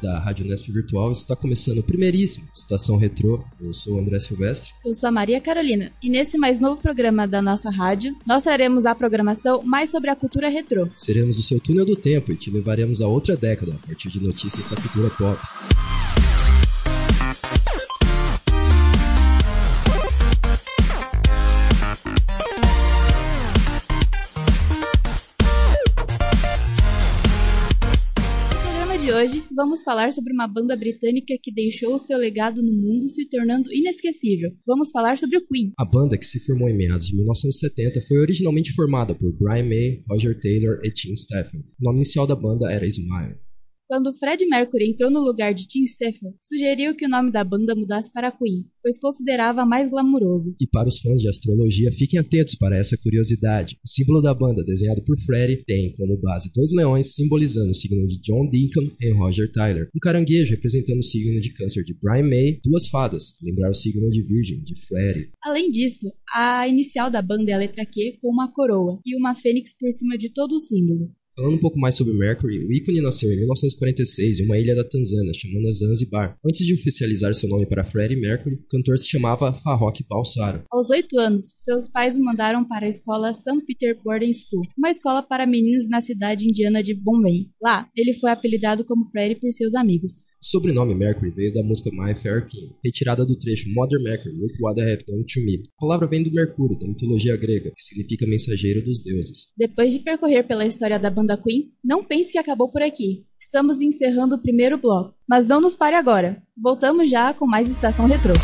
da Rádio Nesp Virtual, está começando o primeiríssimo Estação Retrô. Eu sou o André Silvestre. Eu sou a Maria Carolina. E nesse mais novo programa da nossa rádio, nós traremos a programação mais sobre a cultura retrô. Seremos o seu túnel do tempo e te levaremos a outra década a partir de notícias da cultura pop. Vamos falar sobre uma banda britânica que deixou seu legado no mundo se tornando inesquecível. Vamos falar sobre o Queen. A banda, que se formou em meados de 1970, foi originalmente formada por Brian May, Roger Taylor e Tim Stephen. O nome inicial da banda era Smile. Quando Fred Mercury entrou no lugar de Tim Stephen, sugeriu que o nome da banda mudasse para Queen, pois considerava mais glamuroso. E para os fãs de astrologia, fiquem atentos para essa curiosidade. O símbolo da banda, desenhado por Fred, tem como base dois leões, simbolizando o signo de John Deacon e Roger Tyler, um caranguejo representando o signo de câncer de Brian May, duas fadas, lembrar o signo de Virgem de Fred. Além disso, a inicial da banda é a letra Q com uma coroa e uma fênix por cima de todo o símbolo. Falando um pouco mais sobre Mercury, o ícone nasceu em 1946 em uma ilha da Tanzânia chamada Zanzibar. Antes de oficializar seu nome para Freddie Mercury, o cantor se chamava Farrokh Balsara. Aos oito anos, seus pais o mandaram para a escola St. Peter Boarding School, uma escola para meninos na cidade indiana de Bombay. Lá, ele foi apelidado como Freddie por seus amigos. O sobrenome Mercury veio da música My Fair King, retirada do trecho Mother Mercury, Look What I Have Done to Me. A palavra vem do Mercúrio, da mitologia grega, que significa mensageiro dos deuses. Depois de percorrer pela história da banda Queen, não pense que acabou por aqui. Estamos encerrando o primeiro bloco. Mas não nos pare agora. Voltamos já com mais Estação Retrô.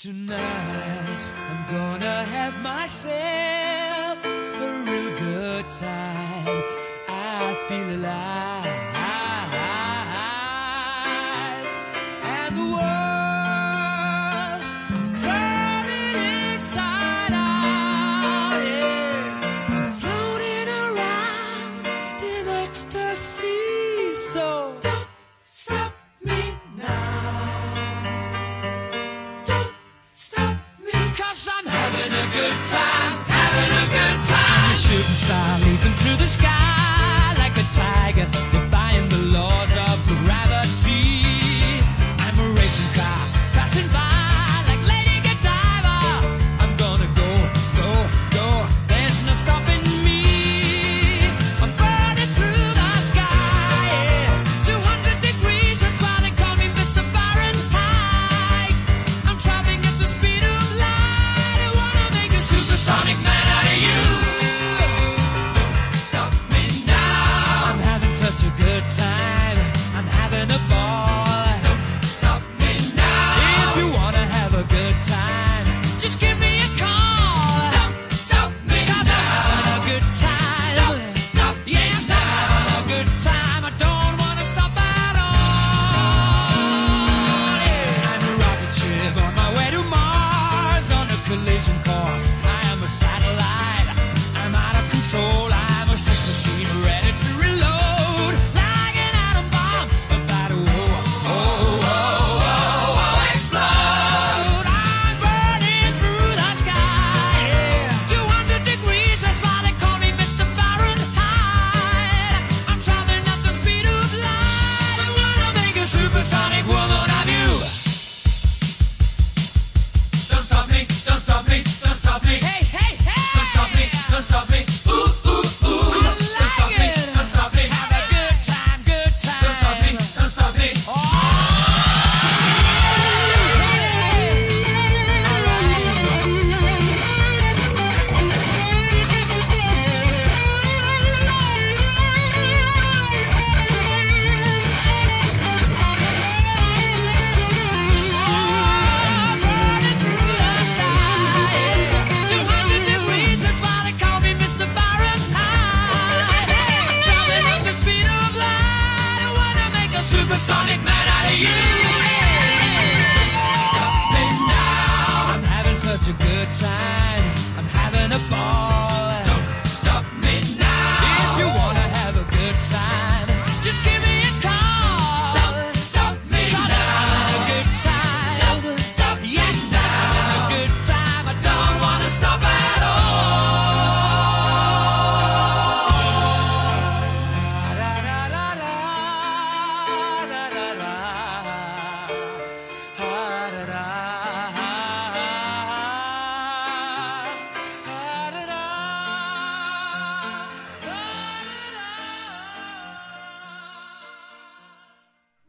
Tonight,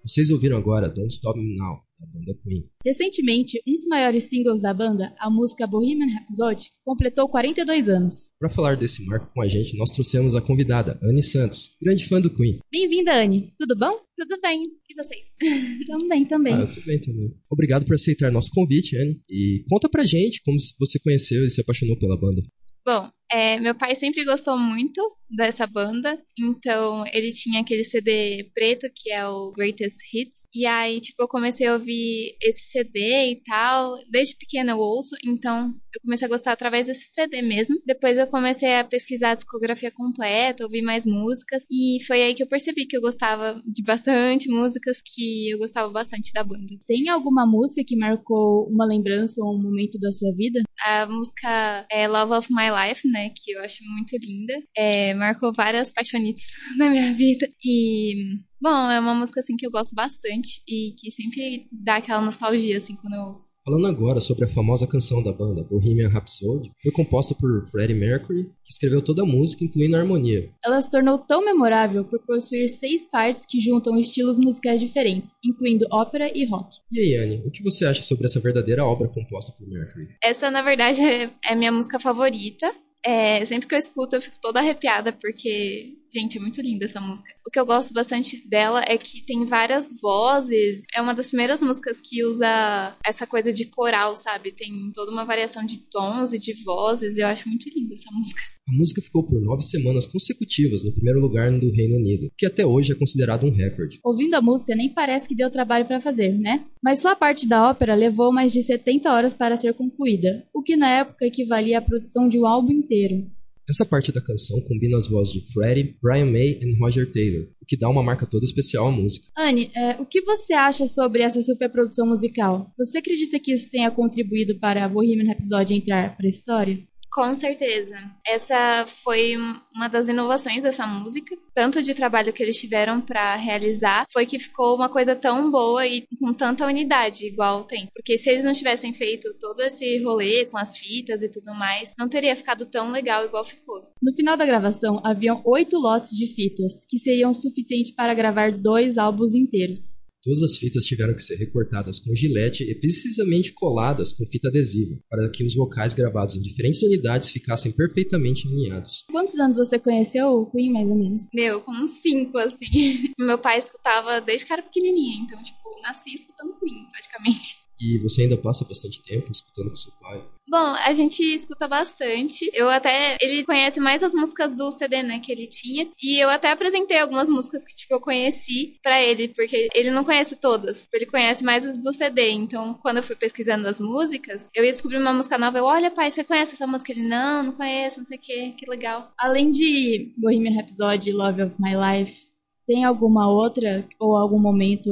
Vocês ouviram agora Don't Stop Me Now, da banda Queen. Recentemente, um dos maiores singles da banda, a música Bohemian Rhapsody, completou 42 anos. Para falar desse marco com a gente, nós trouxemos a convidada, Anne Santos, grande fã do Queen. Bem-vinda, Anne. Tudo bom? Tudo bem. E vocês? também, também. Ah, tudo bem também. Obrigado por aceitar nosso convite, Anne. E conta pra gente como você conheceu e se apaixonou pela banda. Bom, é, meu pai sempre gostou muito dessa banda, então ele tinha aquele CD preto que é o Greatest Hits. E aí, tipo, eu comecei a ouvir esse CD e tal. Desde pequena eu ouço, então eu comecei a gostar através desse CD mesmo. Depois eu comecei a pesquisar a discografia completa, ouvir mais músicas, e foi aí que eu percebi que eu gostava de bastante músicas, que eu gostava bastante da banda. Tem alguma música que marcou uma lembrança ou um momento da sua vida? A música é Love of My Life, né? Né? Que eu acho muito linda. É, marcou várias paixonites na minha vida. E, bom, é uma música, assim, que eu gosto bastante e que sempre dá aquela nostalgia, assim, quando eu ouço. Falando agora sobre a famosa canção da banda, Bohemian Rhapsody, foi composta por Freddie Mercury, que escreveu toda a música, incluindo a harmonia. Ela se tornou tão memorável por possuir seis partes que juntam estilos musicais diferentes, incluindo ópera e rock. E aí, Anne, o que você acha sobre essa verdadeira obra composta por Mercury? Essa, na verdade, é, é minha música favorita. É, sempre que eu escuto, eu fico toda arrepiada, porque, gente, é muito linda essa música. O que eu gosto bastante dela é que tem várias vozes. É uma das primeiras músicas que usa essa coisa de coral, sabe? Tem toda uma variação de tons e de vozes. E eu acho muito linda essa música. A música ficou por nove semanas consecutivas no primeiro lugar do Reino Unido, que até hoje é considerado um recorde. Ouvindo a música, nem parece que deu trabalho para fazer, né? Mas só a parte da ópera levou mais de 70 horas para ser concluída, o que na época equivalia à produção de um álbum inteiro. Essa parte da canção combina as vozes de Freddie, Brian May e Roger Taylor, o que dá uma marca toda especial à música. Anne, é, o que você acha sobre essa superprodução musical? Você acredita que isso tenha contribuído para Bohemian Rhapsody entrar para a história? Com certeza. Essa foi uma das inovações dessa música, tanto de trabalho que eles tiveram para realizar, foi que ficou uma coisa tão boa e com tanta unidade, igual tem. Porque se eles não tivessem feito todo esse rolê com as fitas e tudo mais, não teria ficado tão legal igual ficou. No final da gravação, haviam oito lotes de fitas, que seriam suficientes para gravar dois álbuns inteiros. Todas as fitas tiveram que ser recortadas com gilete e precisamente coladas com fita adesiva, para que os vocais gravados em diferentes unidades ficassem perfeitamente alinhados. Quantos anos você conheceu o Queen, mais ou menos? Meu, com uns cinco, assim. Meu pai escutava desde que era pequenininha, então, tipo, nasci escutando Queen, praticamente. E você ainda passa bastante tempo escutando com seu pai? Bom, a gente escuta bastante. Eu até. Ele conhece mais as músicas do CD, né, que ele tinha. E eu até apresentei algumas músicas que, tipo, eu conheci pra ele, porque ele não conhece todas. Ele conhece mais as do CD. Então, quando eu fui pesquisando as músicas, eu ia descobrir uma música nova. Eu, olha, pai, você conhece essa música? Ele, não, não conheço, não sei o que, que legal. Além de Bohemian Rhapsody, Love of My Life, tem alguma outra ou algum momento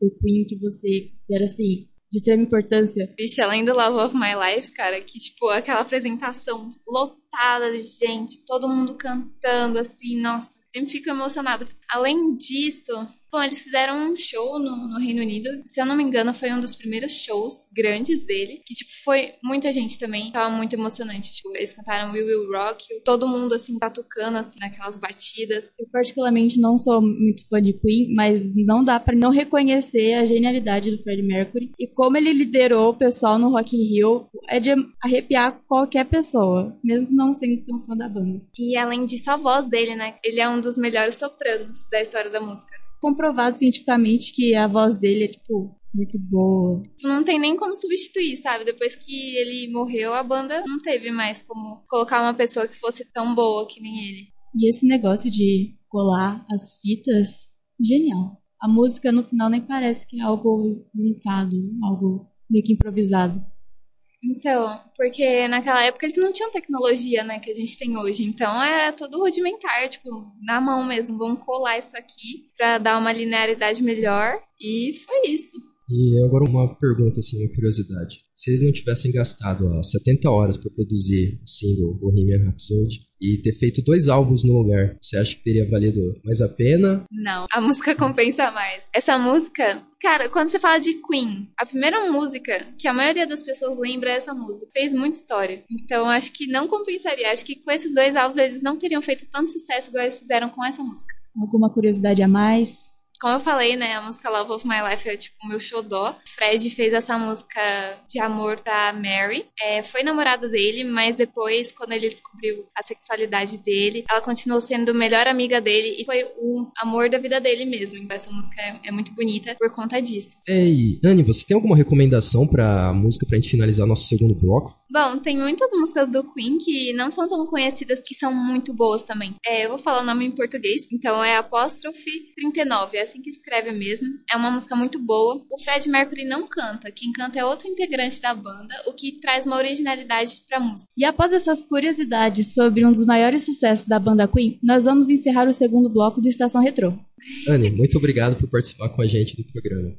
do Queen que você considera assim? De extrema importância. Vixe, além do Love of My Life, cara, que, tipo, aquela apresentação lotada de gente, todo mundo cantando, assim, nossa, sempre fico emocionada. Além disso, Bom, eles fizeram um show no, no, Reino Unido. Se eu não me engano, foi um dos primeiros shows grandes dele. Que, tipo, foi muita gente também. Tava muito emocionante. Tipo, eles cantaram We Will Rock. Todo mundo, assim, batucando, assim, naquelas batidas. Eu, particularmente, não sou muito fã de Queen, mas não dá para não reconhecer a genialidade do Freddie Mercury. E como ele liderou o pessoal no Rock in Rio, é de arrepiar qualquer pessoa, mesmo não sendo tão fã da banda. E, além disso, a voz dele, né? Ele é um dos melhores sopranos da história da música comprovado cientificamente que a voz dele é, tipo, muito boa. Não tem nem como substituir, sabe? Depois que ele morreu, a banda não teve mais como colocar uma pessoa que fosse tão boa que nem ele. E esse negócio de colar as fitas, genial. A música no final nem parece que é algo montado, algo meio que improvisado. Então, porque naquela época eles não tinham tecnologia, né, que a gente tem hoje. Então era tudo rudimentar, tipo, na mão mesmo. Vamos colar isso aqui para dar uma linearidade melhor. E foi isso. E agora uma pergunta, assim, uma curiosidade. Se eles não tivessem gastado ó, 70 horas para produzir o single Bohemian Rhapsody e ter feito dois álbuns no lugar, você acha que teria valido mais a pena? Não, a música compensa mais. Essa música, cara, quando você fala de Queen, a primeira música que a maioria das pessoas lembra é essa música. Fez muita história. Então acho que não compensaria. Acho que com esses dois álbuns eles não teriam feito tanto sucesso igual eles fizeram com essa música. Alguma curiosidade a mais? Como eu falei, né, a música Love of My Life é tipo o meu xodó. Fred fez essa música de amor pra Mary. É, foi namorada dele, mas depois, quando ele descobriu a sexualidade dele, ela continuou sendo melhor amiga dele e foi o amor da vida dele mesmo. Então essa música é, é muito bonita por conta disso. Ei, Anne, você tem alguma recomendação pra música pra gente finalizar nosso segundo bloco? Bom, tem muitas músicas do Queen que não são tão conhecidas que são muito boas também. É, eu vou falar o nome em português, então é apóstrofe 39, é assim que escreve mesmo. É uma música muito boa. O Fred Mercury não canta, quem canta é outro integrante da banda, o que traz uma originalidade pra música. E após essas curiosidades sobre um dos maiores sucessos da banda Queen, nós vamos encerrar o segundo bloco do Estação Retrô. Anne, muito obrigado por participar com a gente do programa.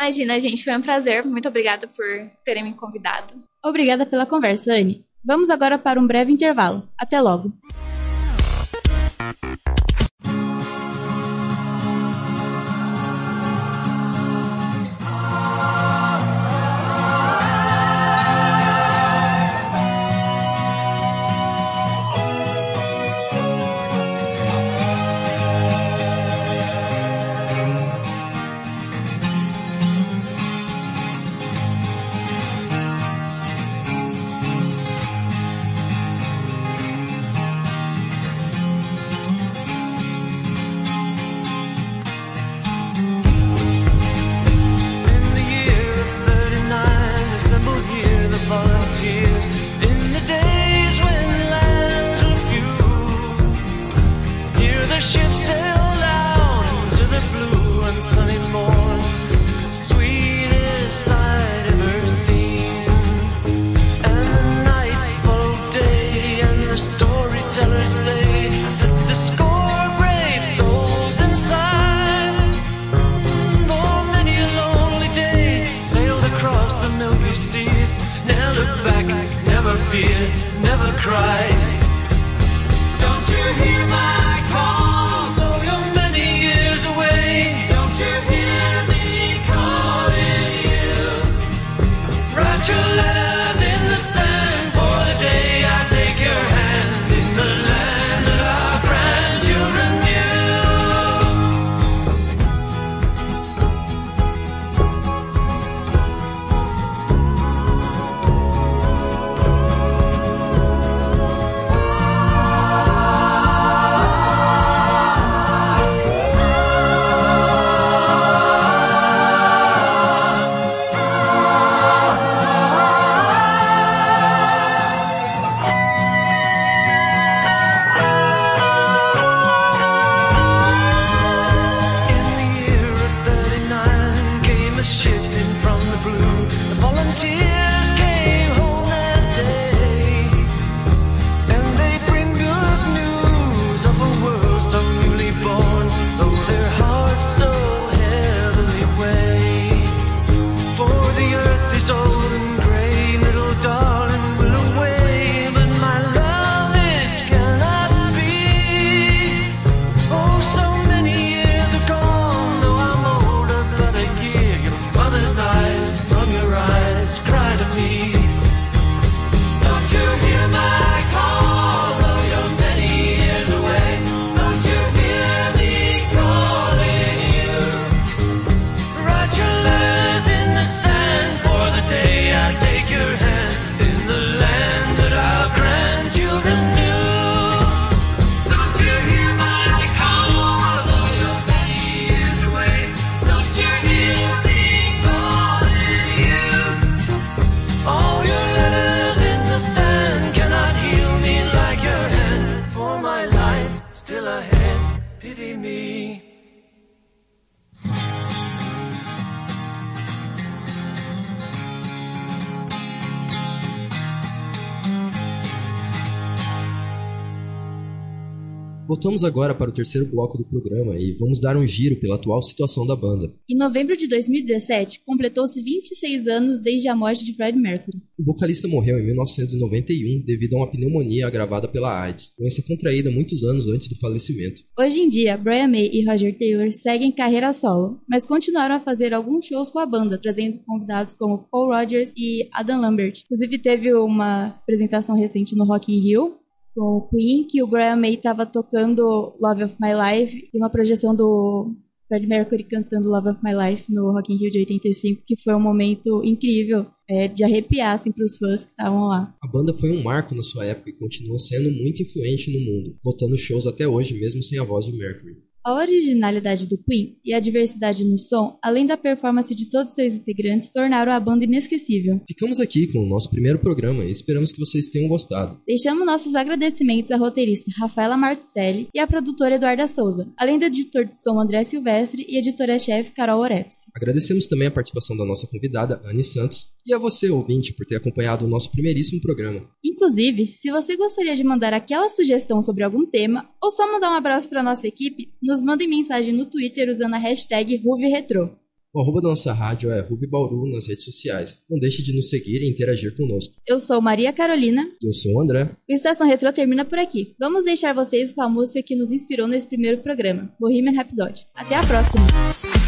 Imagina, gente, foi um prazer. Muito obrigada por terem me convidado. Obrigada pela conversa, Anne. Vamos agora para um breve intervalo. Até logo. Fear, never cry. Voltamos agora para o terceiro bloco do programa e vamos dar um giro pela atual situação da banda. Em novembro de 2017, completou-se 26 anos desde a morte de Fred Mercury. O vocalista morreu em 1991 devido a uma pneumonia agravada pela AIDS, doença contraída muitos anos antes do falecimento. Hoje em dia, Brian May e Roger Taylor seguem carreira solo, mas continuaram a fazer alguns shows com a banda, trazendo convidados como Paul Rogers e Adam Lambert. Inclusive, teve uma apresentação recente no Rock in Rio com o Queen, que o Brian May estava tocando Love of My Life e uma projeção do Fred Mercury cantando Love of My Life no Rock in Rio de 85, que foi um momento incrível, é, de arrepiar assim, para os fãs que estavam lá. A banda foi um marco na sua época e continua sendo muito influente no mundo, lotando shows até hoje, mesmo sem a voz de Mercury. A originalidade do Queen e a diversidade no som, além da performance de todos seus integrantes, tornaram a banda inesquecível. Ficamos aqui com o nosso primeiro programa e esperamos que vocês tenham gostado. Deixamos nossos agradecimentos à roteirista Rafaela Marticelli e à produtora Eduarda Souza, além do editor de som André Silvestre e editora-chefe Carol Orefs. Agradecemos também a participação da nossa convidada, Anne Santos, e a você, ouvinte, por ter acompanhado o nosso primeiríssimo programa. Inclusive, se você gostaria de mandar aquela sugestão sobre algum tema ou só mandar um abraço para nossa equipe, nos mandem mensagem no Twitter usando a hashtag RuveRetro. O arroba da nossa rádio é Bauru nas redes sociais. Não deixe de nos seguir e interagir conosco. Eu sou Maria Carolina. Eu sou o André. O Estação Retro termina por aqui. Vamos deixar vocês com a música que nos inspirou nesse primeiro programa, Bohemian Rhapsody. Até a próxima!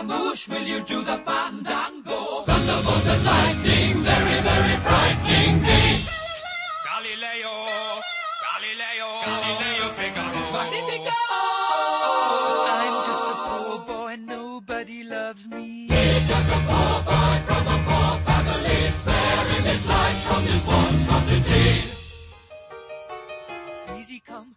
Scaramouche, will you do the fandango? Thunderbolt and lightning, very, very frightening me. Galileo, Galileo, Galileo Figaro. Magnifico! I'm just a poor boy, nobody loves me. He's just a poor boy from a poor family, sparing his life from this monstrosity. Easy come,